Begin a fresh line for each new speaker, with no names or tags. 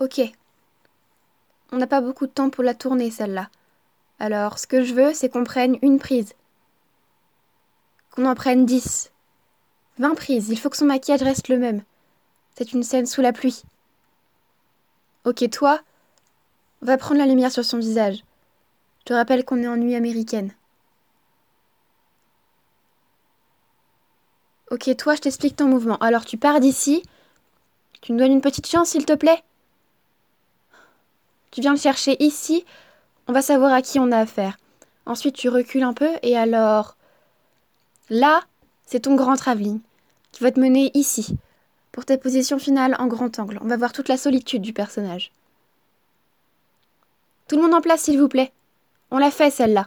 Ok. On n'a pas beaucoup de temps pour la tourner, celle-là. Alors, ce que je veux, c'est qu'on prenne une prise. Qu'on en prenne dix. Vingt prises, il faut que son maquillage reste le même. C'est une scène sous la pluie. Ok, toi, va prendre la lumière sur son visage. Je te rappelle qu'on est en nuit américaine. Ok, toi, je t'explique ton mouvement. Alors, tu pars d'ici. Tu me donnes une petite chance, s'il te plaît? Tu viens le chercher ici. On va savoir à qui on a affaire. Ensuite, tu recules un peu et alors. Là, c'est ton grand travelling qui va te mener ici, pour ta position finale en grand angle. On va voir toute la solitude du personnage. Tout le monde en place, s'il vous plaît. On l'a fait, celle-là.